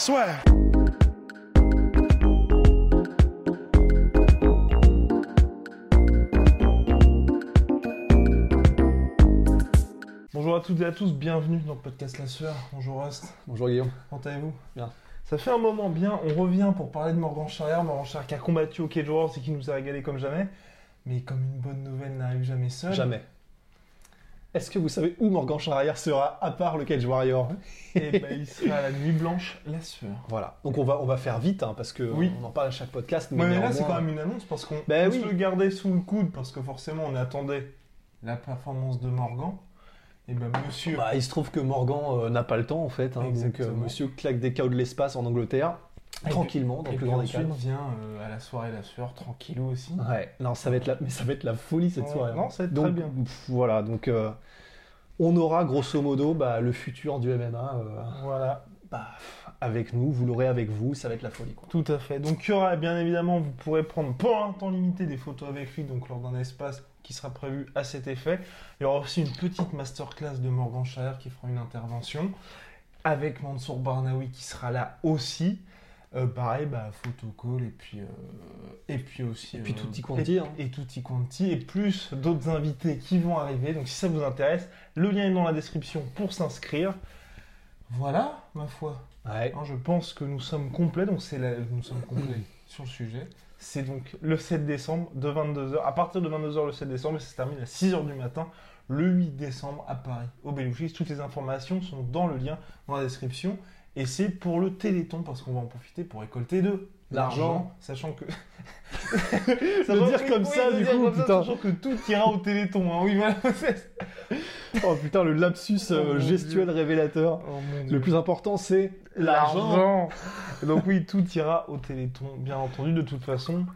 Swear. Bonjour à toutes et à tous, bienvenue dans le podcast La Sueur. Bonjour Rust, Bonjour Guillaume. comment allez-vous? Bien. Ça fait un moment bien, on revient pour parler de Morgan Charrière, Morgan Charrière qui a combattu au Cage Warriors et qui nous a régalé comme jamais. Mais comme une bonne nouvelle n'arrive jamais seule. Jamais. Est-ce que vous savez où Morgan Charrière sera à part le Cage Warrior Et ben, il sera à la nuit blanche, La Sueur. Voilà. Donc on va, on va faire vite hein, parce que Oui. on en parle à chaque podcast. Ouais, mais là, c'est quand même une annonce parce qu'on Ben on oui. se le gardait sous le coude parce que forcément, on attendait la performance de Morgan. Et ben, monsieur. Bah, il se trouve que Morgan euh, n'a pas le temps en fait. hein, donc euh, monsieur claque des chaos de l'espace en Angleterre. Tranquillement, dans le plus grand ensuite vient euh, à la soirée La Sueur, tranquillou aussi. Ouais. Non, ça va être la, mais ça va être la folie cette Ouais, soirée. non, hein. ça va être donc, très bien. pff, voilà. Donc euh, on aura grosso modo bah, le futur du MMA euh, Voilà, bah, avec nous. Vous l'aurez avec vous. Ça va être la folie quoi. tout à fait. Donc, il y aura bien évidemment, vous pourrez prendre pour un temps limité des photos avec lui, donc lors d'un espace qui sera prévu à cet effet. Il y aura aussi une petite masterclass de Morgan Chaher qui fera une intervention, avec Mansour Barnaoui qui sera là aussi. Euh, pareil, bah, photo call et puis, euh, et puis aussi. Et puis euh, tutti quanti, Et, hein. et tutti quanti, et plus d'autres invités qui vont arriver. Donc si ça vous intéresse, le lien est dans la description pour s'inscrire. Voilà, ma foi. Ouais. Hein, je pense que nous sommes complets, donc c'est la- nous sommes complets sur le sujet. C'est donc le 7 décembre de 22h, à partir de 22h le 7 décembre, et ça se termine à 6h du matin, le 8 décembre à Paris, au Belouchis. Toutes les informations sont dans le lien dans la description. Et c'est pour le Téléthon, parce qu'on va en profiter pour récolter de L'argent. sachant que... Le dire comme ça, du coup, ça, putain. Sachant que tout ira au Téléthon, hein. oui, voilà. Oh putain, le lapsus euh, Oh, gestuel Dieu. révélateur. Oh. Le plus important, c'est l'argent. L'argent. Donc oui, tout ira au Téléthon, bien entendu. De toute façon,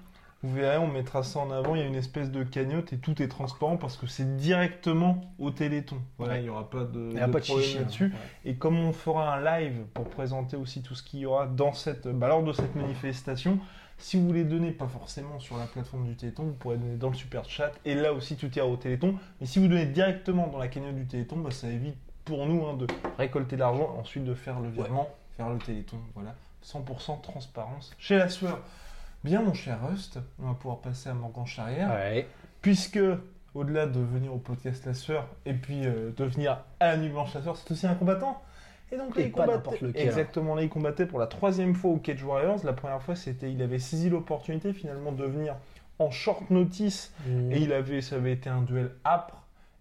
vous verrez, on mettra ça en avant. Il y a une espèce de cagnotte et tout est transparent parce que c'est directement au Téléthon. Voilà, Ouais. il n'y aura pas de, Il n'y a de pas de problème chichi. là-dessus. hein. Et comme on fera un live pour présenter aussi tout ce qu'il y aura dans cette, bah, lors de cette manifestation, si vous voulez donner, pas forcément sur la plateforme du Téléthon, vous pourrez donner dans le super chat. Et là aussi, tout ira au Téléthon. Mais si vous donnez directement dans la cagnotte du Téléthon, bah, ça évite pour nous hein, de récolter l'argent, ensuite de faire le virement, faire le Téléthon. Voilà, 100% transparence chez la sueur. Bien, mon cher Rust, on va pouvoir passer à Morgan Charrière Ouais. puisque au-delà de venir au podcast La Sueur et puis euh, de venir à la Nuit Blanche La Sueur, c'est aussi un combattant. Et donc Et pas n'importe lequel. Exactement, là, il combattait pour la troisième fois au Cage Warriors. La première fois, c'était, il avait saisi l'opportunité finalement de venir en short notice et il avait, ça avait été un duel âpre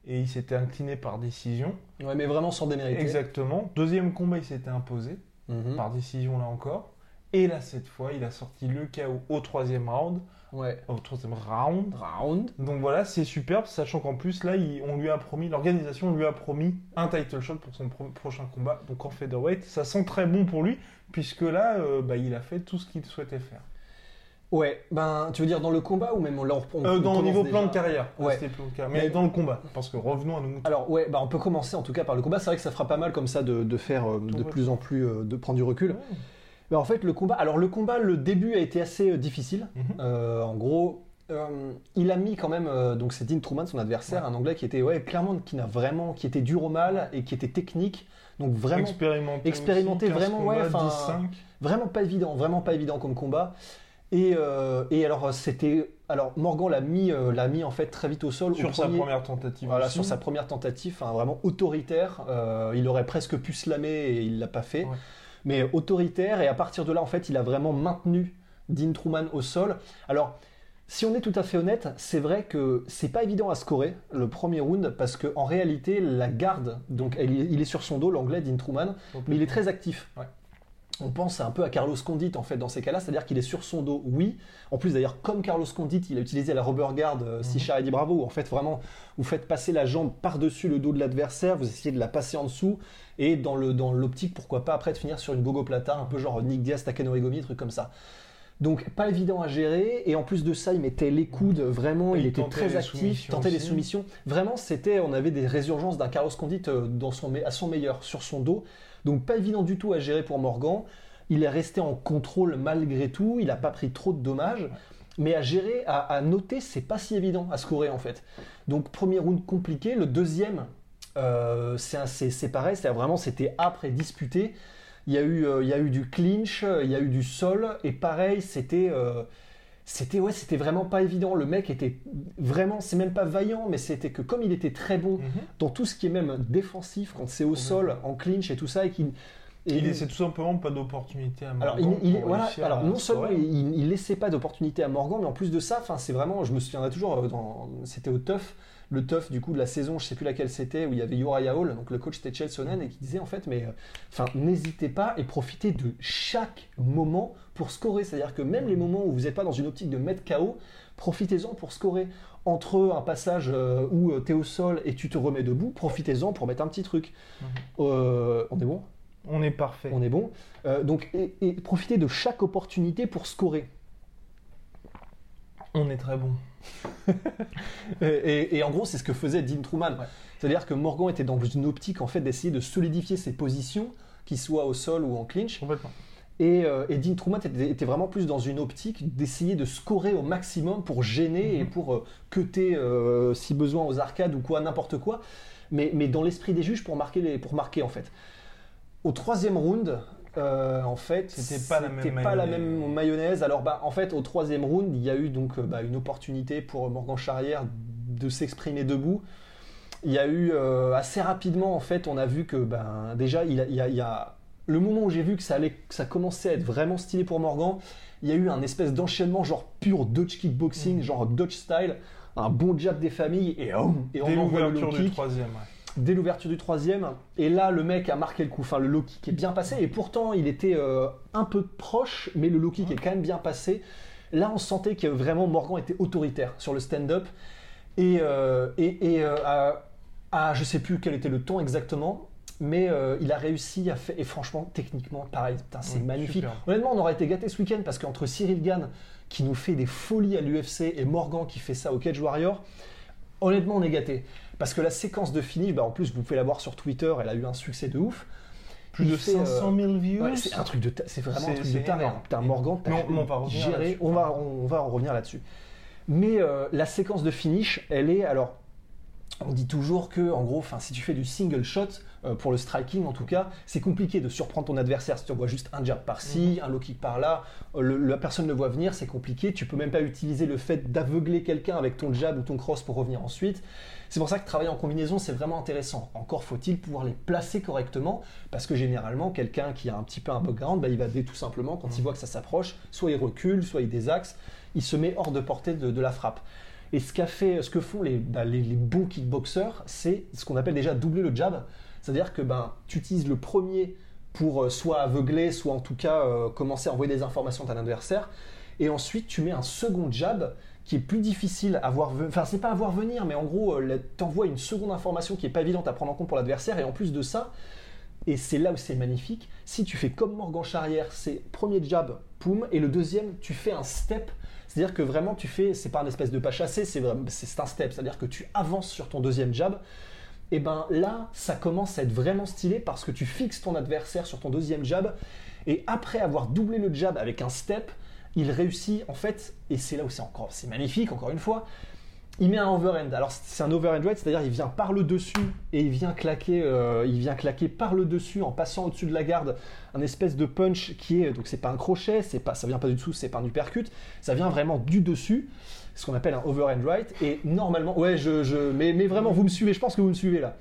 et il s'était incliné par décision. Ouais, mais vraiment sans démériter. Exactement. Deuxième combat, il s'était imposé Mhm. par décision là encore. Et là, cette fois, il a sorti le KO au troisième round. Ouais. Au troisième round. Round. Donc voilà, c'est superbe, sachant qu'en plus, là, il- on lui a promis, l'organisation lui a promis un title shot pour son pro- prochain combat, donc en featherweight. Ça sent très bon pour lui, puisque là, euh, bah, il a fait tout ce qu'il souhaitait faire. Ouais, ben, tu veux dire dans le combat ou même on, on- Euh, dans le niveau déjà plan de carrière. Ouais. c'était plan de carrière. Mais Mais- dans le combat, parce que revenons à nos moutons. Alors ouais, bah on peut commencer en tout cas par le combat. C'est vrai que ça fera pas mal comme ça de, de faire euh, de plus en plus, euh, de prendre du recul. Ouais. Bah, en fait, le combat. Alors le combat, le début a été assez euh, difficile. Mhm. Euh, en gros, euh, il a mis quand même. euh, donc c'est Dean Truman, son adversaire, un Anglais qui était ouais clairement qui n'a vraiment, qui était dur au mal et qui était technique. Donc vraiment, expérimenté. expérimenté, aussi, 15 vraiment, ouais, combats, enfin, 10-5. vraiment pas évident, vraiment pas évident comme combat. Et, euh, et alors c'était, alors Morgan l'a mis, euh, l'a mis en fait très vite au sol. au Sur sa premier- première tentative. voilà, aussi. sur sa première tentative, enfin, vraiment autoritaire. Euh, il aurait presque pu slammer et il l'a pas fait. Ouais. Mais autoritaire, et à partir de là, en fait, il a vraiment maintenu Dean Truman au sol. Alors, si on est tout à fait honnête, c'est vrai que c'est pas évident à scorer le premier round parce que en réalité, la garde, donc elle- il est sur son dos, l'anglais Dean Truman, mais il est très actif. Ouais. On pense un peu à Carlos Condit en fait dans ces cas-là, c'est-à-dire qu'il est sur son dos, oui. En plus d'ailleurs, comme Carlos Condit, il a utilisé la rubber guard euh, Mhm. si Sichar et dit bravo, où en fait vraiment vous faites passer la jambe par-dessus le dos de l'adversaire, vous essayez de la passer en dessous, et dans le dans l'optique, pourquoi pas après de finir sur une gogo plata, un peu genre Nick Diaz, Takano Igomi, truc comme ça. Donc pas évident à gérer, et en plus de ça, il mettait les coudes, vraiment, il il était très actif, tentait les aussi. soumissions. Vraiment, c'était, on avait des résurgences d'un Carlos Condit euh, dans son, à son meilleur, sur son dos. Donc pas évident du tout à gérer pour Morgan. Il est resté en contrôle malgré tout, il n'a pas pris trop de dommages. Mais à gérer, à, noter, c'est pas si évident à scorer en fait. Donc premier round compliqué, le deuxième, euh, c'est pareil, c'est vraiment c'était et disputé. Il y a eu, euh, il y a eu du clinch, il y a eu du sol, et pareil, c'était, euh, c'était ouais, c'était vraiment pas évident. Le mec était vraiment, c'est même pas vaillant, mais c'était que comme il était très bon Mhm. dans tout ce qui est même défensif, quand c'est au sol, en clinch et tout ça, et qu'il et Il laissait tout simplement pas d'opportunité à alors, Morgan il, il- voilà, alors non seulement il, il laissait pas d'opportunité à Morgan, mais en plus de ça, c'est vraiment, je me souviendrai toujours, euh, c'était au TUF, le TUF du coup de la saison, je sais plus laquelle c'était, où il y avait Uriah Hall, donc le coach c'était Chelsonen, et qui disait en fait, mais euh, enfin n'hésitez pas et profitez de chaque moment pour scorer, c'est-à-dire que même les moments où vous n'êtes pas dans une optique de mettre KO, profitez-en pour scorer. Entre un passage euh, où tu es au sol et tu te remets debout, profitez-en pour mettre un petit truc. Mhm. Euh, on est bon? On est parfait. on est bon. Euh, donc, et, et profitez de chaque opportunité pour scorer. On est très bon. Et, et- et en gros, c'est ce que faisait Dean Truman. Ouais. C'est-à-dire que Morgan était dans une optique en fait d'essayer de solidifier ses positions, qu'il soit au sol ou en clinch. Complètement. Et, euh, et Dean Truman était, était vraiment plus dans une optique d'essayer de scorer au maximum pour gêner et pour euh, cutter euh, si besoin aux arcades ou quoi, n'importe quoi. Mais, mais dans l'esprit des juges pour marquer, les, pour marquer en fait. Au troisième round, euh, en fait, C'était pas la même pas la mayonnaise. même mayonnaise. Alors, bah, en fait, au troisième round, il y a eu donc euh, bah, une opportunité pour Morgan Charrière de s'exprimer debout. Il y a eu euh, assez rapidement, en fait, on a vu que ben, déjà, il, a- il y a, il y a- le moment où j'ai vu que ça, allait, que ça commençait à être vraiment stylé pour Morgan, il y a eu un espèce d'enchaînement genre pur Dutch kickboxing, genre Dutch style, un bon jab des familles et, hum, et on envoie le low du troisième. ouais. Dès l'ouverture du troisième. Et là, le mec a marqué le coup. Enfin, le low kick est bien passé. Et pourtant, il était euh, un peu proche, mais le low kick est quand même bien passé. Là, on sentait que vraiment Morgan était autoritaire sur le stand-up. Et, euh, et, et, euh, à, à- je sais plus quel était le ton exactement, mais euh, il a réussi à faire. Et franchement, techniquement, pareil, c'est magnifique. super. Honnêtement, on aurait été gâtés ce week-end parce qu'entre Cyril Gann qui nous fait des folies à l'UFC et Morgan qui fait ça au Cage Warrior, honnêtement, on est gâtés. Parce que la séquence de finish, bah, en plus, vous pouvez la voir sur Twitter, elle a eu un succès de ouf. Plus de fait, euh, 500 000 views. Ouais, c'est un truc de, ta- c'est vraiment un truc de taré. hein. Putain, Morgan, t'as géré. On va, on, va en revenir là-dessus. Mais euh, la séquence de finish, elle est alors. On dit toujours que, en gros, si tu fais du single shot euh, pour le striking, en tout cas, c'est compliqué de surprendre ton adversaire. Si tu envoies juste un jab par-ci, Mhm. un low kick par-là, euh, la personne le voit venir, c'est compliqué. Tu peux même pas utiliser le fait d'aveugler quelqu'un avec ton jab ou ton cross pour revenir ensuite. C'est pour ça que travailler en combinaison, c'est vraiment intéressant. Encore faut-il pouvoir les placer correctement, parce que généralement, quelqu'un qui a un petit peu un background, bah, il va dé tout simplement, quand il voit que ça s'approche, soit il recule, soit il désaxe, il se met hors de portée de, de la frappe. Et ce, qu'a fait, ce que font les, bah, les, bons kickboxers, c'est ce qu'on appelle déjà doubler le jab. C'est-à-dire que ben, tu utilises le premier pour euh, soit aveugler, soit en tout cas euh, commencer à envoyer des informations à ton adversaire. Et ensuite, tu mets un second jab qui est plus difficile à voir venir. Enfin, c'est pas à voir venir, mais en gros, euh, t'envoies une seconde information qui est pas évidente à prendre en compte pour l'adversaire. Et en plus de ça, et c'est là où c'est magnifique, si tu fais comme Morgan Charrière, c'est premier jab, poum, et le deuxième, tu fais un step. C'est-à-dire que vraiment, tu fais, c'est pas un espèce de pas chassé, c'est un step. C'est-à-dire que tu avances sur ton deuxième jab. Et ben là, ça commence à être vraiment stylé parce que tu fixes ton adversaire sur ton deuxième jab. Et après avoir doublé le jab avec un step, il réussit en fait, et c'est là où c'est encore, c'est magnifique encore une fois, il met un overhand. Alors c'est un overhand right, c'est-à-dire il vient par le dessus et il vient claquer, euh, il vient claquer par le dessus en passant au-dessus de la garde, un espèce de punch qui est donc c'est pas un crochet, c'est pas, ça vient pas du dessous, c'est pas un uppercut, ça vient vraiment du dessus, ce qu'on appelle un overhand right. Et normalement, ouais, je, je mais, mais vraiment vous me suivez, je pense que vous me suivez là.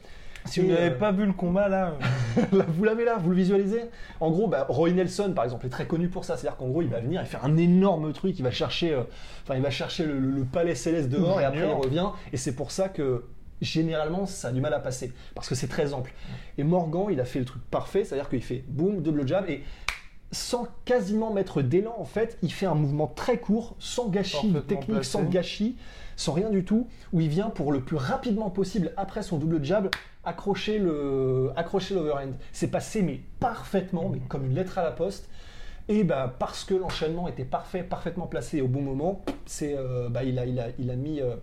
Si Et, vous n'avez euh, pas vu le combat là, euh, Là, vous l'avez là, vous le visualisez. En gros, bah, Roy Nelson, par exemple, est très connu pour ça. C'est-à-dire qu'en gros, il va venir, il fait un énorme truc, il va chercher, euh, enfin, il va chercher le, le- le palais céleste dehors et après il revient. Et c'est pour ça que généralement, ça a du mal à passer. Parce que c'est très ample. Et Morgan, il a fait le truc parfait, c'est-à-dire qu'il fait boum, double jab. Et sans quasiment mettre d'élan, en fait, il fait un mouvement très court, sans gâchis technique, placé. sans gâchis, sans rien du tout, où il vient pour le plus rapidement possible, après son double jab, accrocher le accrocher l'overhand. C'est passé, mais parfaitement, mais comme une lettre à la poste. Et bah, parce que l'enchaînement était parfait, parfaitement placé au bon moment, c'est, euh, bah, il, a, il, a, il a mis. euh,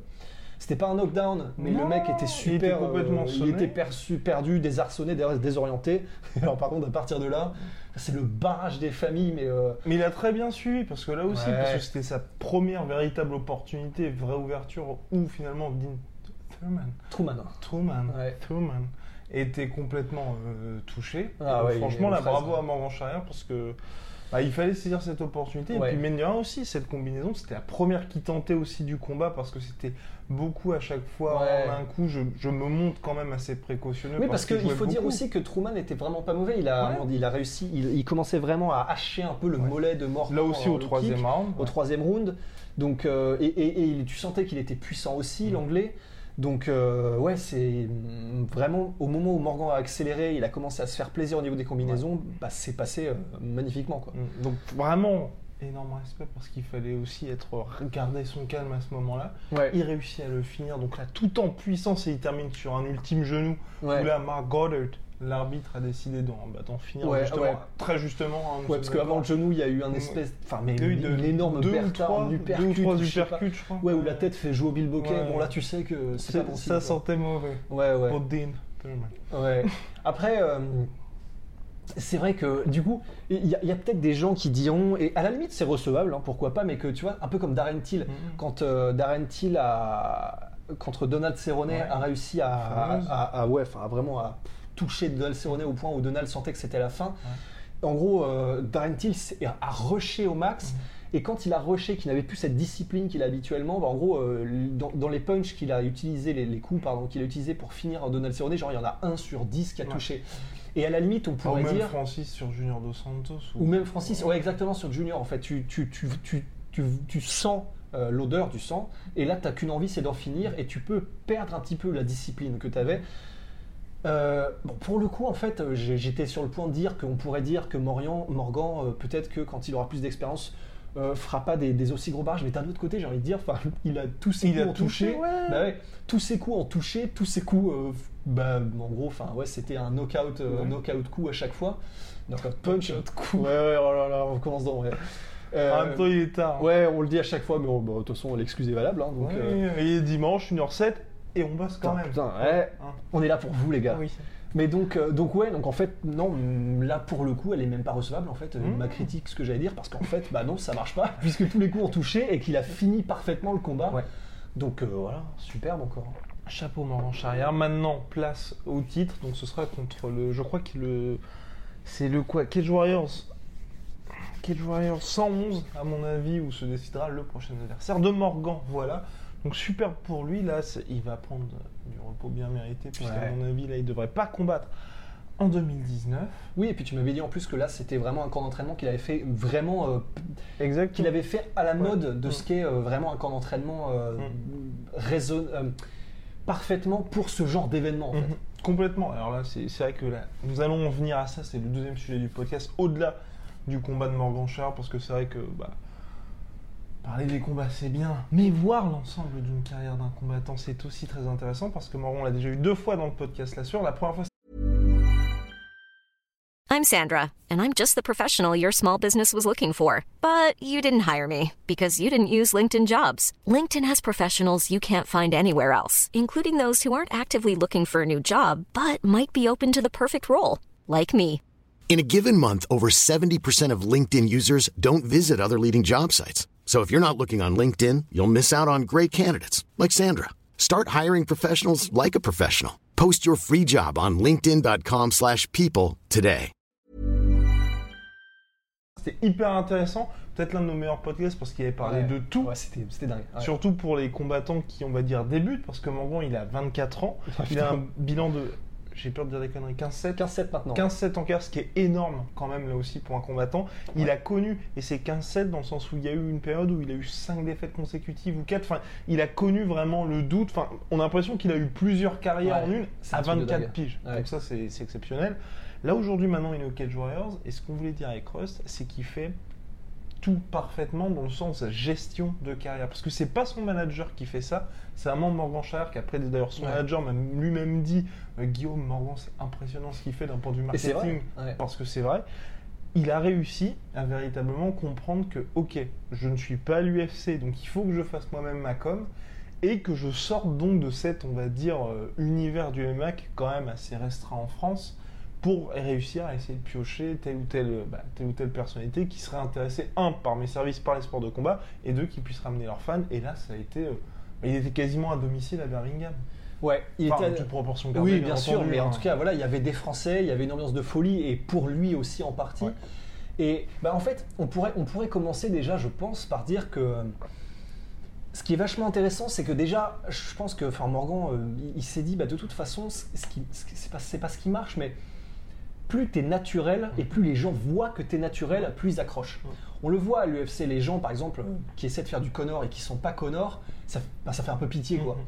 c'était pas un knockdown, mais Non, le mec était il super. était complètement euh, il était perçu, perdu, désarçonné, dé- désorienté. Alors, par contre, à partir de là, c'est le barrage des familles, mais. euh, Mais il a très bien suivi, parce que là aussi, Ouais. parce que c'était sa première véritable opportunité, vraie ouverture, où finalement Dean Truman. Truman, Ouais. Truman était complètement euh, touché. Ah ouais, il franchement, là, bravo à Morgan Charrière, parce que bah, il fallait saisir cette opportunité. Ouais. Et puis, rien aussi, cette combinaison, c'était la première qui tentait aussi du combat, parce que c'était beaucoup à chaque fois Ouais. en un coup. Je, je me montre quand même assez précautionneux. Oui, parce qu'il faut dire aussi que Truman était vraiment pas mauvais. Il a, Ouais. il a réussi, il, il commençait vraiment à hacher un peu le mollet de Morgan. Là aussi, en au troisième round. au troisième round. Donc, euh, et, et- et il- tu sentais qu'il était puissant aussi, l'anglais. Donc, euh, ouais, c'est vraiment au moment où Morgan a accéléré, il a commencé à se faire plaisir au niveau des combinaisons, bah, c'est passé euh, magnifiquement. Quoi. Mm. Donc vraiment énorme respect parce qu'il fallait aussi être garder son calme à ce moment-là. Ouais, Il réussit à le finir donc là tout en puissance et il termine sur un ultime genou ouais. où là Mark Goddard l'arbitre a décidé d'en bah, d'en finir Ouais, justement ouais. très justement. hein, Ouais, parce qu'avant le genou, il y a eu un espèce, enfin, mais Il y a eu une, de- énorme deux ou trois, un deux ou trois je crois. Ouais, où la tête fait jouer au Bill Bokeh. Bon, là, tu sais que c'est C'est- pas possible. ça sentait mauvais Ouais, ouais. pour Dean Thurman. Ouais. Après, euh, c'est vrai que du coup, il y a, peut-être des gens qui diront, et à la limite c'est recevable, hein, pourquoi pas, mais que tu vois, un peu comme Darren Till, Mhm. quand euh, Darren Till a, contre Donald Cerrone Ouais. a réussi à, à, Fameuse. à- à- ouais, enfin, vraiment à toucher Donald Cerrone au point où Donald sentait que c'était la fin. En gros, euh, Darren Till a rushé au max. Et quand il a rushé, qu'il n'avait plus cette discipline qu'il a habituellement, bah, en gros, euh, dans, dans les punches qu'il a utilisé, les, les coups pardon, qu'il a utilisé pour finir Donald Cerrone, genre il y en a un sur 10 qui a Ouais. touché. Et à la limite, on Ou pourrait même dire, Francis sur Junior Dos Santos. ou même Francis, ouais, exactement sur Junior, en fait, tu, tu, tu, tu, tu, tu sens euh, l'odeur du sang, et là, tu n'as qu'une envie, c'est d'en finir, et tu peux perdre un petit peu la discipline que tu avais. Euh, bon, pour le coup, en fait, euh, j'étais sur le point de dire qu'on pourrait dire que Morian, Morgan, euh, peut-être que quand il aura plus d'expérience, euh, fera pas des, des aussi gros barrages, mais d'un autre côté, j'ai envie de dire, il a tous ses Il coups en touché, touché, ouais. bah ouais, tous ses coups en touché, tous ses coups, euh, bah, en gros, enfin, ouais, c'était un knockout, Ouais. knockout coup à chaque fois, knockout punch, Knockout coup. ouais, ouais, oh là là, on recommence dans. Euh, En même temps, il est tard. ouais, on le dit à chaque fois, mais bon, bah, de toute façon, l'excuse est valable, hein, donc. Ouais, euh, est dimanche, 1h07 et on bosse quand putain, même. putain, ouais, Hein. on est là pour vous, les gars. Oui. Mais donc, euh, donc ouais, donc en fait, non, mm, là pour le coup, elle est même pas recevable en fait, euh, Mmh. ma critique, ce que j'allais dire, parce qu'en fait, bah non, ça marche pas, puisque tous les coups ont touché et qu'il a fini parfaitement le combat. Ouais. Donc euh, voilà, superbe encore. Chapeau Morgan Charrière. Maintenant, place au titre. Donc ce sera contre le. Je crois que le. C'est le quoi? Cage Warriors. Cage Warriors 111, à mon avis, où se décidera le prochain adversaire de Morgan. Voilà. Donc super pour lui. Là, il va prendre du repos bien mérité, puisqu'à Ouais. mon avis, là, il devrait pas combattre en 2019. Oui, et puis tu m'avais dit en plus que là, c'était vraiment un camp d'entraînement qu'il avait fait vraiment, euh, Exactement. qu'il avait fait à la Ouais. mode de ce qu'est euh, vraiment un camp d'entraînement euh, raison- parfaitement pour ce genre d'événement en fait. Mhm. Complètement. Alors là, c'est vrai que là, nous allons en venir à ça. C'est le deuxième sujet du podcast, au-delà du combat de Morgan Charles, parce que c'est vrai que bah, parler des combats, c'est bien, mais voir l'ensemble d'une carrière d'un combattant, c'est aussi très intéressant, parce que Morgan l'a déjà eu deux fois dans le podcast là-sur. La première fois, I'm Sandra, and I'm just the professional your small business was looking for. But you didn't hire me because you didn't use LinkedIn jobs. LinkedIn has professionals you can't find anywhere else, including those who aren't actively looking for a new job but might be open to the perfect role, like me. In a given month, over 70% of LinkedIn users don't visit other leading job sites. So if you're not looking on LinkedIn, you'll miss out on great candidates like Sandra. Start hiring professionals like a professional. Post your free job on linkedin.com/people slash people today. c'était hyper intéressant. Peut-être l'un de nos meilleurs podcasts, parce qu'il avait parlé Ouais. de tout. Ouais, c'était c'était dingue. Ouais. Surtout pour les combattants qui, on va dire, débutent, parce que Morgan, il a 24 ans. Il a un bilan de, j'ai peur de dire des conneries, 15-7. 15-7 maintenant. 15-7 en carrière, ce qui est énorme quand même là aussi pour un combattant. Il a connu, et c'est 15-7 dans le sens où il y a eu une période où il a eu 5 défaites consécutives ou 4. Enfin, il a connu vraiment le doute. Enfin, on a l'impression qu'il a eu plusieurs carrières Ouais, en une à un truc de 24 dingue. piges. Ouais. Donc ça, c'est c'est exceptionnel. Là aujourd'hui, maintenant, il est au Cage Warriors, et ce qu'on voulait dire avec Rust, c'est qu'il fait tout parfaitement dans le sens gestion de carrière. Parce que c'est pas son manager qui fait ça, c'est un membre Morgan Charrière qui après d'ailleurs son Ouais. manager m'a lui-même dit euh, Guillaume Morgan c'est impressionnant ce qu'il fait d'un point de vue marketing ouais. parce que c'est vrai. Il a réussi à véritablement comprendre que ok je ne suis pas à l'UFC donc il faut que je fasse moi-même ma com et que je sorte donc de cet on va dire euh, univers du MMA qui est quand même assez restreint en France pour réussir à essayer de piocher telle ou telle, bah, telle ou telle personnalité qui serait intéressée, un, par mes services, par les sports de combat, et deux, qui puissent ramener leurs fans. Et là, ça a été. euh, bah, il était quasiment à domicile à Birmingham. Ouais, il Enfin, en était. toute proportion gardée, Oui, bien sûr, entendu, mais en hein. tout cas, voilà, il y avait des Français, il y avait une ambiance de folie, et pour lui aussi en partie. Ouais. Et bah, en fait, on pourrait, on pourrait commencer déjà, je pense, par dire que euh, ce qui est vachement intéressant, c'est que déjà, je pense que enfin, Morgan, euh, il, il s'est dit, bah, de toute façon, ce qui, ce qui- c'est pas, c'est pas ce qui marche, mais plus tu es naturel et plus les gens voient que tu es naturel, plus ils accrochent. On le voit à l'UFC, les gens, par exemple, qui essaient de faire du Connor et qui sont pas Connor, ça, bah, ça fait un peu pitié, quoi. Mhm.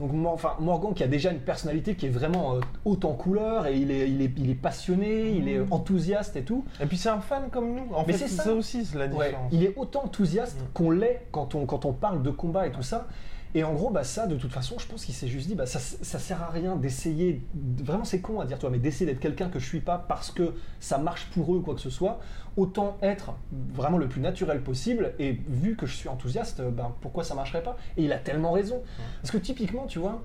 Donc enfin, Morgan qui a déjà une personnalité qui est vraiment euh, haute en couleur et il est, il est, il est passionné, il est enthousiaste et tout. Et puis c'est un fan comme nous. En Mais fait, c'est ça. ça aussi, c'est la Ouais, différence. il est autant enthousiaste Mm. qu'on l'est quand on, quand on parle de combat et tout ça. Et en gros, bah, ça, de toute façon, je pense qu'il s'est juste dit, bah, ça, ça sert à rien d'essayer, vraiment c'est con à dire toi, mais d'essayer d'être quelqu'un que je suis pas parce que ça marche pour eux ou quoi que ce soit. Autant être vraiment le plus naturel possible. Et vu que je suis enthousiaste, ben, pourquoi ça marcherait pas? Et il a tellement raison. Parce que typiquement, tu vois,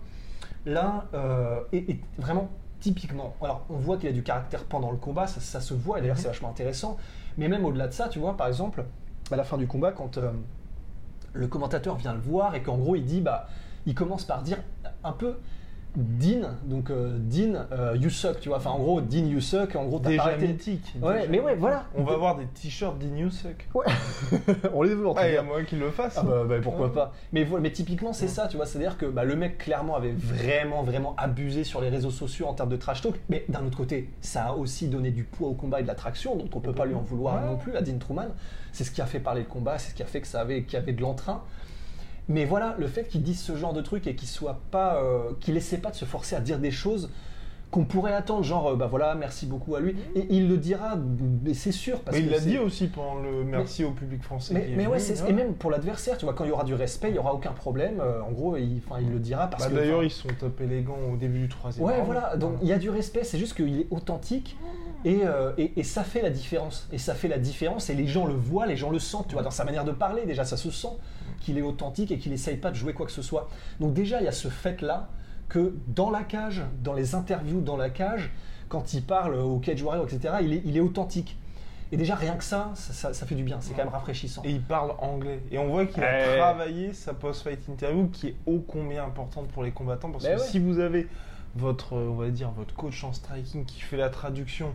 là, euh, et, et vraiment typiquement, alors on voit qu'il a du caractère pendant le combat, ça, ça se voit, et d'ailleurs c'est vachement intéressant. Mais même au-delà de ça, tu vois, par exemple, à la fin du combat, quand euh, le commentateur vient le voir et qu'en gros il dit, bah, il commence par dire un peu. Dean, donc euh, Dean, euh, you suck, tu vois. Enfin, en gros, Dean, you suck. En gros, t'as pas Déjà arrêté. mythique. Ouais, déjà. mais ouais, voilà. On va avoir des t-shirts d'Ignewsuck. Ouais. on les veut en tout Ah, il y a moyen qu'il le fasse. Ah bah, bah, pourquoi Ouais. pas. Mais, voilà, mais typiquement, c'est ça, tu vois. C'est-à-dire que bah, le mec, clairement, avait vraiment, vraiment abusé sur les réseaux sociaux en termes de trash talk. Mais d'un autre côté, ça a aussi donné du poids au combat et de l'attraction. Donc on peut pas lui en vouloir Ouais. non plus à Dean Truman. C'est ce qui a fait parler le combat, c'est ce qui a fait que ça avait, qu'il y avait de l'entrain. Mais voilà, le fait qu'il dise ce genre de truc et qu'il soit pas, euh, qu'il essaie pas de se forcer à dire des choses qu'on pourrait attendre, genre, euh, bah voilà, merci beaucoup à lui. Et il le dira, mais c'est sûr. Parce Mais il l'a dit aussi pendant le merci au public français. mais, mais ouais, venu, c'est- et même pour l'adversaire, tu vois, quand il y aura du respect, il y aura aucun problème. Euh, en gros, il, le dira parce Bah, que. D'ailleurs, ils sont top élégants au début du troisième Ouais, round. voilà. Donc il y a du respect. C'est juste qu'il est authentique et, euh, et, et ça fait la différence. Et ça fait la différence. Et les gens le voient, les gens le sentent. Tu vois, dans sa manière de parler, déjà, ça se sent qu'il est authentique et qu'il essaye pas de jouer quoi que ce soit. Donc déjà, il y a ce fait-là que dans la cage, dans les interviews dans la cage, quand il parle au Cage Warrior, etc., il est, il est authentique. Et déjà, rien que ça, ça, ça- ça fait du bien. C'est quand même rafraîchissant. Et il parle anglais. Et on voit qu'il a travaillé sa post-fight interview qui est ô combien importante pour les combattants. Parce Ben que ouais. si vous avez votre, on va dire, votre coach en striking qui fait la traduction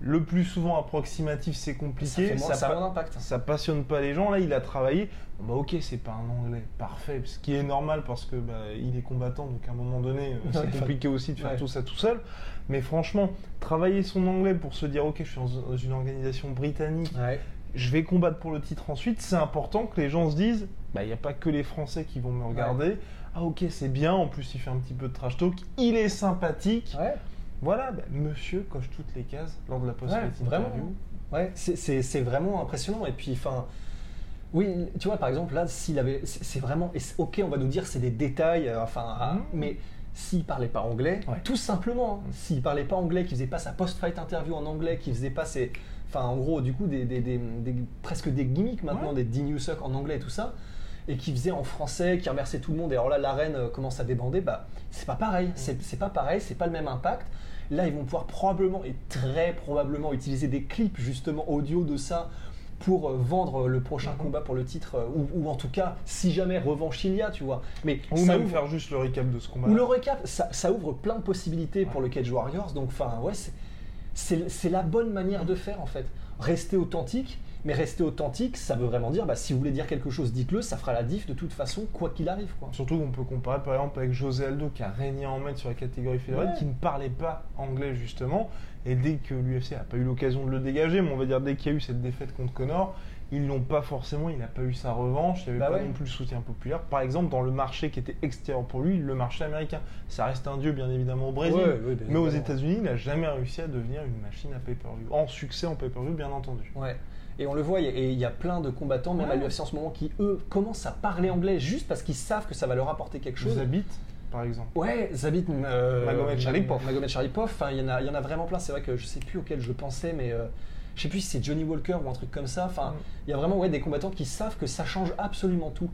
le plus souvent approximatif, c'est ça, compliqué. ça a pa- moins d'impact. ça passionne pas les gens. Là, il a travaillé. Bon, bah, ok, c'est pas un anglais parfait, ce qui est normal parce que bah, il est combattant, donc à un moment donné, euh, c'est compliqué aussi de faire Ouais. tout ça tout seul. Mais franchement, travailler son anglais pour se dire, ok, je suis dans une organisation britannique, Ouais. je vais combattre pour le titre ensuite, c'est important que les gens se disent, bah, il n'y a pas que les Français qui vont me regarder. Ah ok, c'est bien, en plus il fait un petit peu de trash talk, il est sympathique. Voilà, bah, monsieur coche toutes les cases lors de la post-fight Ouais, vraiment. interview. Ouais, c'est- vraiment impressionnant. Et puis, enfin, oui, tu vois, par exemple, là, s'il avait. C'est vraiment. ok, on va nous dire c'est des détails, euh, enfin, ah, Mhm. mais s'il parlait pas anglais, Ouais. tout simplement, hein, Mhm. s'il parlait pas anglais, qu'il faisait pas sa post-fight interview en anglais, qu'il faisait pas ses. Enfin, en gros, du coup, des, des- des- des- presque des gimmicks maintenant, Ouais. des Dean Newsuck en anglais et tout ça. Et qui faisait en français, qui remerciait tout le monde, et alors là, l'arène euh, commence à débander, bah, c'est pas pareil, c'est c'est pas pareil, c'est pas le même impact. Là, ils vont pouvoir probablement et très probablement utiliser des clips justement audio de ça pour euh, vendre le prochain Mhm. combat pour le titre, euh, ou, ou en tout cas, si jamais revanche il y a, tu vois. Mais Ou ça même ouvre- faire juste le recap de ce combat. ou le recap, ça, ça ouvre plein de possibilités pour le Cage Warriors. Donc, enfin, ouais, c'est la bonne manière de faire en fait. Rester authentique, mais rester authentique, ça veut vraiment dire, bah, si vous voulez dire quelque chose, dites-le, ça fera la diff de toute façon, quoi qu'il arrive. Quoi. Surtout qu'on peut comparer par exemple avec José Aldo qui a régné en maître sur la catégorie fédérale, Ouais. qui ne parlait pas anglais justement. Et dès que l'UFC n'a pas eu l'occasion de le dégager, mais on va dire dès qu'il y a eu cette défaite contre Connor, ils l'ont pas forcément, il n'a pas eu sa revanche, il n'y avait Bah pas ouais. non plus le soutien populaire. Par exemple, dans le marché qui était extérieur pour lui, le marché américain, ça reste un dieu bien évidemment au Brésil, Ouais, ouais, bien mais aux. États-Unis, il n'a jamais réussi à devenir une machine à pay-per-view, en succès en pay-per-view bien entendu. Ouais. Et on le voit, et il y a plein de combattants, même à Ouais. l'UFC en ce moment, qui eux commencent à parler anglais juste parce qu'ils savent que ça va leur apporter quelque chose. Habite, par exemple. Ouais, Zabit, euh, Magomed Sharipov. Magomed Sharipov, enfin, il y, en a- il y en a vraiment plein. C'est vrai que je sais plus auquel je pensais, mais euh, je sais plus si c'est Johnny Walker ou un truc comme ça. Enfin, Mm. il y a vraiment ouais, des combattants qui savent que ça change absolument tout.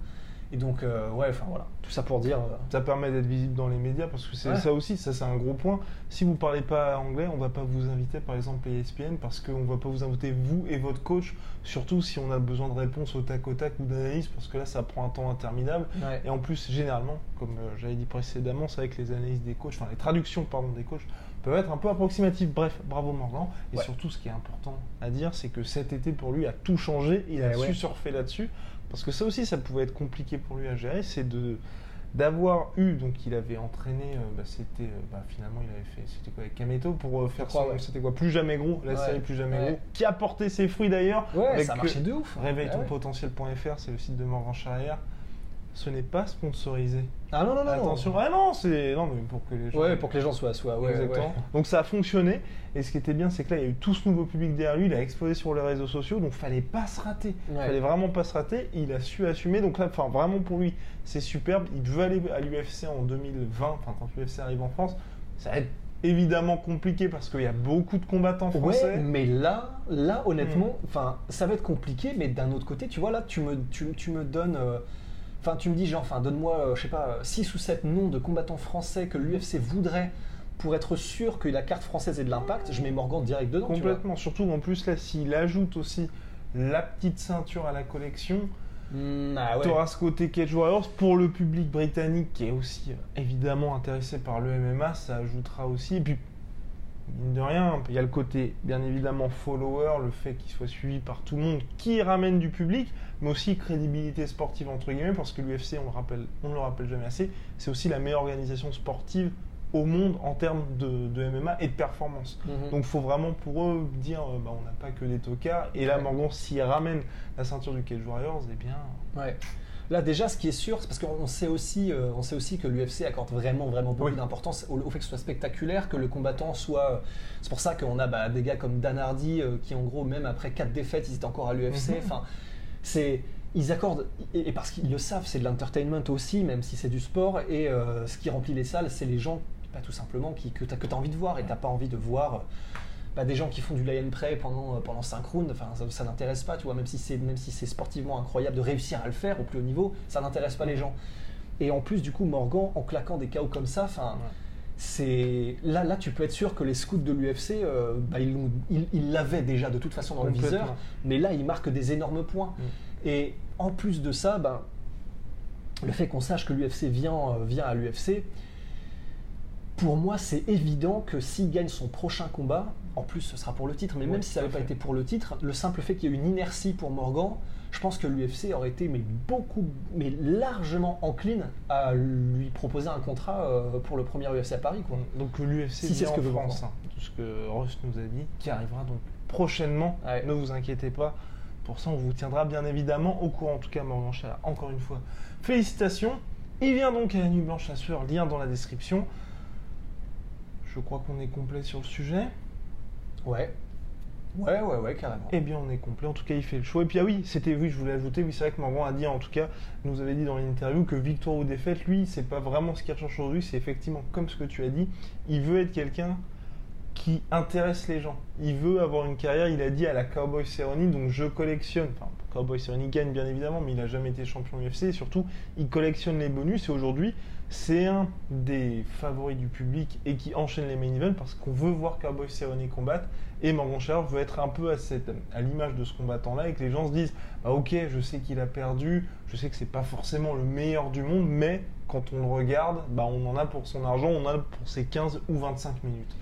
Et donc, euh, ouais, enfin voilà, tout ça pour dire. euh, Ça permet d'être visible dans les médias parce que c'est Ouais. ça aussi, ça c'est un gros point. Si vous parlez pas anglais, on va pas vous inviter par exemple à ESPN parce qu'on va pas vous inviter vous et votre coach, surtout si on a besoin de réponses au tac au tac ou d'analyse parce que là ça prend un temps interminable. ouais. Et en plus, généralement, comme euh, j'avais dit précédemment, c'est que les analyses des coachs, enfin les traductions pardon, des coachs peuvent être un peu approximatives. Bref, bravo Morgan. Et Ouais. surtout, ce qui est important à dire, c'est que cet été pour lui a tout changé. Il a Ouais, su surfer là-dessus. Parce que ça aussi, ça pouvait être compliqué pour lui à gérer. C'est de d'avoir eu, donc il avait entraîné, euh, bah, c'était euh, bah, finalement il avait fait, c'était quoi avec Kameto pour euh, faire son, ouais. c'était quoi, plus jamais gros, la Ouais. série plus jamais Ouais. gros, qui a porté ses fruits d'ailleurs. Ouais, avec ça a marché de ouf. Réveille Ah ton potentiel.fr, c'est le site de Morgan Charrière. Ce n'est pas sponsorisé. Ah non, non, non. Attention, ah non, c'est non mais pour que les gens. Ouais, pour que les gens soient. soient ouais, Exactement. ouais. Donc ça a fonctionné. Et ce qui était bien, c'est que là, il y a eu tout ce nouveau public derrière lui. Il a explosé sur les réseaux sociaux. Donc fallait pas se rater. Ouais. Fallait vraiment pas se rater. Il a su assumer. Donc là, enfin, vraiment pour lui, c'est superbe. Il veut aller à l'UFC en 2020. Enfin, quand l'UFC arrive en France, ça va être évidemment compliqué parce qu'il y a beaucoup de combattants français. Ouais, mais là, là honnêtement, enfin, ça va être compliqué, mais d'un autre côté, tu vois, là, tu me, tu, tu me donnes, euh, enfin, tu me dis, genre, enfin, donne-moi, euh, je sais pas, 6 ou 7 noms de combattants français que l'UFC voudrait pour être sûr que la carte française ait de l'impact. Je mets Morgan direct dedans. Complètement. Surtout en plus là, s'il ajoute aussi la petite ceinture à la collection, Hmm, ah ouais. Tu auras ce côté Cage Warriors pour le public britannique qui est aussi euh, évidemment intéressé par le MMA, ça ajoutera aussi. Et puis, mine de rien, il y a le côté bien évidemment follower, le fait qu'il soit suivi par tout le monde qui ramène du public, mais aussi crédibilité sportive entre guillemets, parce que l'UFC, on, le rappelle- on ne le rappelle jamais assez, c'est aussi la meilleure organisation sportive au monde en termes de, de MMA et de performance. Mhm. Donc il faut vraiment pour eux dire euh, bah, on n'a pas que des tocards. Et là. Morgan, s'il ramène la ceinture du Cage Warriors, eh bien. Ouais. Là déjà, ce qui est sûr, c'est parce qu'on on sait aussi, euh, on sait aussi que l'UFC accorde vraiment, vraiment beaucoup Oui. d'importance au, au fait que ce soit spectaculaire, que le combattant soit. C'est pour ça qu'on a bah, des gars comme Dan Hardy euh, qui, en gros, même après quatre défaites, ils étaient encore à l'UFC. Mhm. Enfin, c'est ils accordent et, parce qu'ils le savent, c'est de l'entertainment aussi, même si c'est du sport. Et euh, ce qui remplit les salles, c'est les gens, bah, tout simplement, qui, que tu as, envie de voir et t'as pas envie de voir. euh, bah, des gens qui font du lay and pray pendant, euh, pendant 5 rounds, enfin, ça, ça n'intéresse pas, tu vois, même si c'est même si c'est sportivement incroyable de réussir à le faire au plus haut niveau, ça n'intéresse pas les gens. Et en plus, du coup, Morgan, en claquant des KO comme ça, enfin, Ouais. c'est là, là, tu peux être sûr que les scouts de l'UFC, euh, bah, ils l'avaient déjà de toute façon dans le viseur, mais là, ils marquent des énormes points. Mm. Et en plus de ça, ben, le fait qu'on sache que l'UFC vient, euh, vient à l'UFC, pour moi, c'est évident que s'il gagne son prochain combat, en plus ce sera pour le titre, mais Ouais, même si ça n'avait pas été pour le titre, le simple fait qu'il y ait une inertie pour Morgan, je pense que l'UFC aurait été mais beaucoup, mais largement encline à lui proposer un contrat euh, pour le premier UFC à Paris. Quoi. Donc l'UFC Si c'est ce que veut France, hein, tout ce que Ross nous a dit, qui arrivera donc prochainement. Ouais. Ne vous inquiétez pas. Pour ça, on vous tiendra bien évidemment au courant. En tout cas, Morgan Chala, encore une fois, félicitations. Il vient donc à la Nuit Blanche à sueur, lien dans la description. Je crois qu'on est complet sur le sujet. Ouais. Ouais, ouais, ouais, carrément. Eh bien, on est complet. En tout cas, il fait le show. Et puis, ah oui, c'était, oui, je voulais ajouter, oui, c'est vrai que Morgan a dit, en tout cas, nous avait dit dans l'interview que victoire ou défaite, lui, c'est pas vraiment ce qu'il recherche aujourd'hui. C'est effectivement, comme ce que tu as dit, il veut être quelqu'un qui intéresse les gens. Il veut avoir une carrière, il a dit à la Cowboy Cerrone, donc je collectionne. Enfin, Cowboy Cerrone gagne bien évidemment, mais il n'a jamais été champion UFC. Et surtout, il collectionne les bonus. Et aujourd'hui, c'est un des favoris du public et qui enchaîne les main events parce qu'on veut voir Cowboy Cerrone combattre. Et Morgan Charles veut être un peu à, l'image de ce combattant-là et que les gens se disent bah, Ok, je sais qu'il a perdu, je sais que c'est pas forcément le meilleur du monde, mais quand on le regarde, bah, on en a pour son argent, on en a pour ses 15 ou 25 minutes.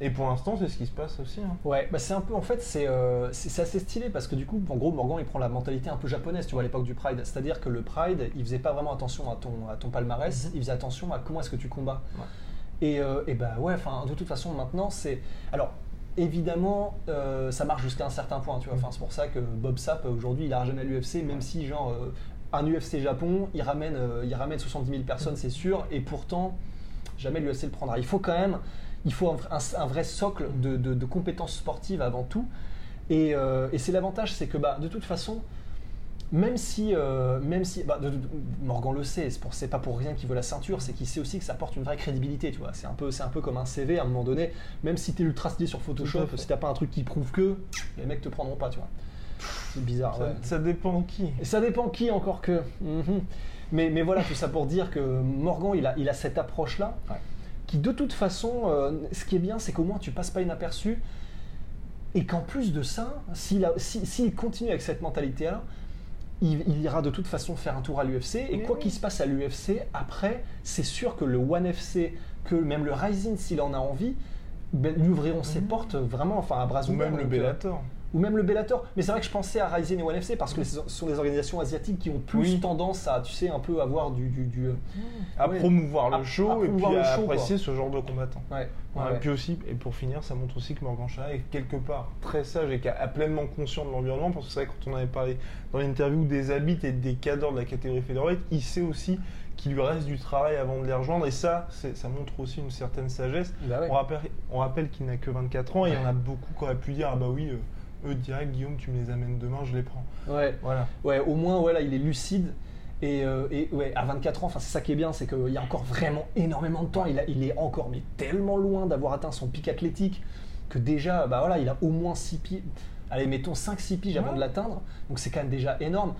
Et pour l'instant, c'est ce qui se passe aussi. hein. Ouais, bah c'est un peu, en fait, c'est euh, assez stylé parce que du coup, en gros, Morgan, il prend la mentalité un peu japonaise, tu vois, à l'époque du Pride. C'est-à-dire que le Pride, il faisait pas vraiment attention à ton, à ton palmarès, Mhm. il faisait attention à comment est-ce que tu combats. Ouais. Et, euh, et bah ouais, enfin, de toute façon, maintenant, c'est. Alors, évidemment, euh, ça marche jusqu'à un certain point, tu vois. Enfin, c'est pour ça que Bob Sapp, aujourd'hui, il a jamais à l'UFC, même si, genre, euh, un UFC Japon, il ramène, euh, il ramène 70 000 personnes, c'est sûr, et pourtant, jamais l'UFC le prendra. Il faut quand même, il faut un, un- un vrai socle de, de- de compétences sportives avant tout. Et, euh, et c'est l'avantage, c'est que, bah, de toute façon, même si, euh, même si bah, de- de- Morgan le sait, c'est pas pour rien qu'il veut la ceinture, c'est qu'il sait aussi que ça apporte une vraie crédibilité, tu vois. C'est un peu, c'est un peu comme un CV à un moment donné. Même si t'es ultra stylé sur Photoshop, si t'as pas un truc qui prouve que, les mecs te prendront pas, tu vois. C'est bizarre. Ça, ouais. ça dépend qui. Et ça dépend qui encore que. Mhm. mais, mais voilà, tout ça pour dire que Morgan, il a, il a cette approche-là, Ouais. Qui de toute façon, euh, ce qui est bien, c'est qu'au moins tu passes pas inaperçu, et qu'en plus de ça, s'il si- continue avec cette mentalité-là, il, il ira de toute façon faire un tour à l'UFC, et Mais quoi oui. qu'il se passe à l'UFC, après, c'est sûr que le One FC, que même le Rising, s'il en a envie, ben, lui ouvriront ses portes vraiment enfin, à bras Ou même le euh, Bellator. Ou même le Bellator. Mais c'est vrai que je pensais à Rising et ONE FC parce que ce sont des organisations asiatiques qui ont plus Oui. tendance à, tu sais, un peu avoir du. du, du- À Ouais. promouvoir le show à et puis à show, apprécier ce genre de combattant. Ouais, ouais, Ouais, ouais. Et puis aussi, et pour finir, ça montre aussi que Morgan Charret est quelque part très sage et qui est pleinement conscient de l'environnement. Parce que c'est vrai, quand on avait parlé dans l'interview des habits et des cadres de la catégorie featherweight, il sait aussi qu'il lui reste du travail avant de les rejoindre. Et ça, ça montre aussi une certaine sagesse. Bah ouais. On rappelle, on rappelle qu'il n'a que 24 ans et il y en a beaucoup qui auraient pu dire Ah bah oui, euh, eux direct, Guillaume, tu me les amènes demain, je les prends. Ouais. Voilà. Ouais, au moins, voilà, il est lucide. Et, euh, et ouais, à 24 ans, c'est ça qui est bien, c'est qu'il y a encore vraiment énormément de temps. Il, a- il est encore mais tellement loin d'avoir atteint son pic athlétique que déjà, bah voilà, il a au moins 6 piges. Allez, mettons 5-6 piges avant de l'atteindre. Donc c'est quand même déjà énorme.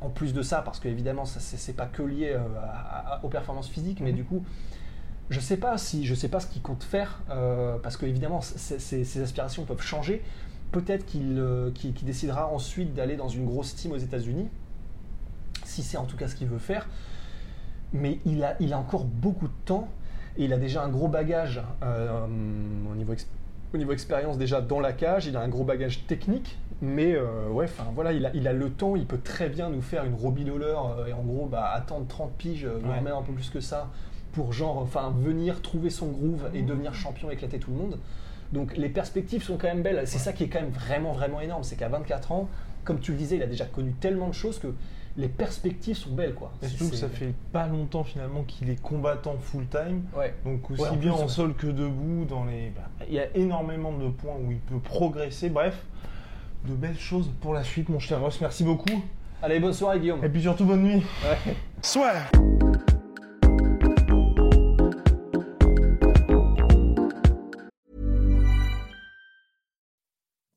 En plus de ça, parce qu'évidemment, ça, c'est pas que lié euh, à- à- aux performances physiques, mais Mhm. du coup, je sais pas si je sais pas ce qu'il compte faire euh, parce que évidemment ses aspirations peuvent changer. Peut-être qu'il euh, qu'il- décidera ensuite d'aller dans une grosse team aux États-Unis, si c'est en tout cas ce qu'il veut faire. Mais il a, il a encore beaucoup de temps et il a déjà un gros bagage euh, au, niveau ex- au niveau expérience déjà dans la cage. Il a un gros bagage technique, mais euh, ouais, enfin voilà, il a, il a le temps. Il peut très bien nous faire une Robbie Lawler euh, et en gros bah, attendre 30 piges, voire Ouais. même un peu plus que ça, pour genre enfin venir trouver son groove et devenir champion, éclater tout le monde. Donc les perspectives sont quand même belles. C'est ça qui est quand même vraiment vraiment énorme, c'est qu'à 24 ans, comme tu le disais, il a déjà connu tellement de choses que les perspectives sont belles quoi. Et C'est- surtout que ça fait pas longtemps finalement qu'il est combattant full-time. Ouais. Donc aussi Ouais, en bien plus, en ouais. sol que debout, dans les. bah, il y a énormément de points où il peut progresser. Bref, de belles choses pour la suite, mon cher Ross. Merci beaucoup. Allez, bonne soirée Guillaume. Et puis surtout bonne nuit. Ouais. Soit.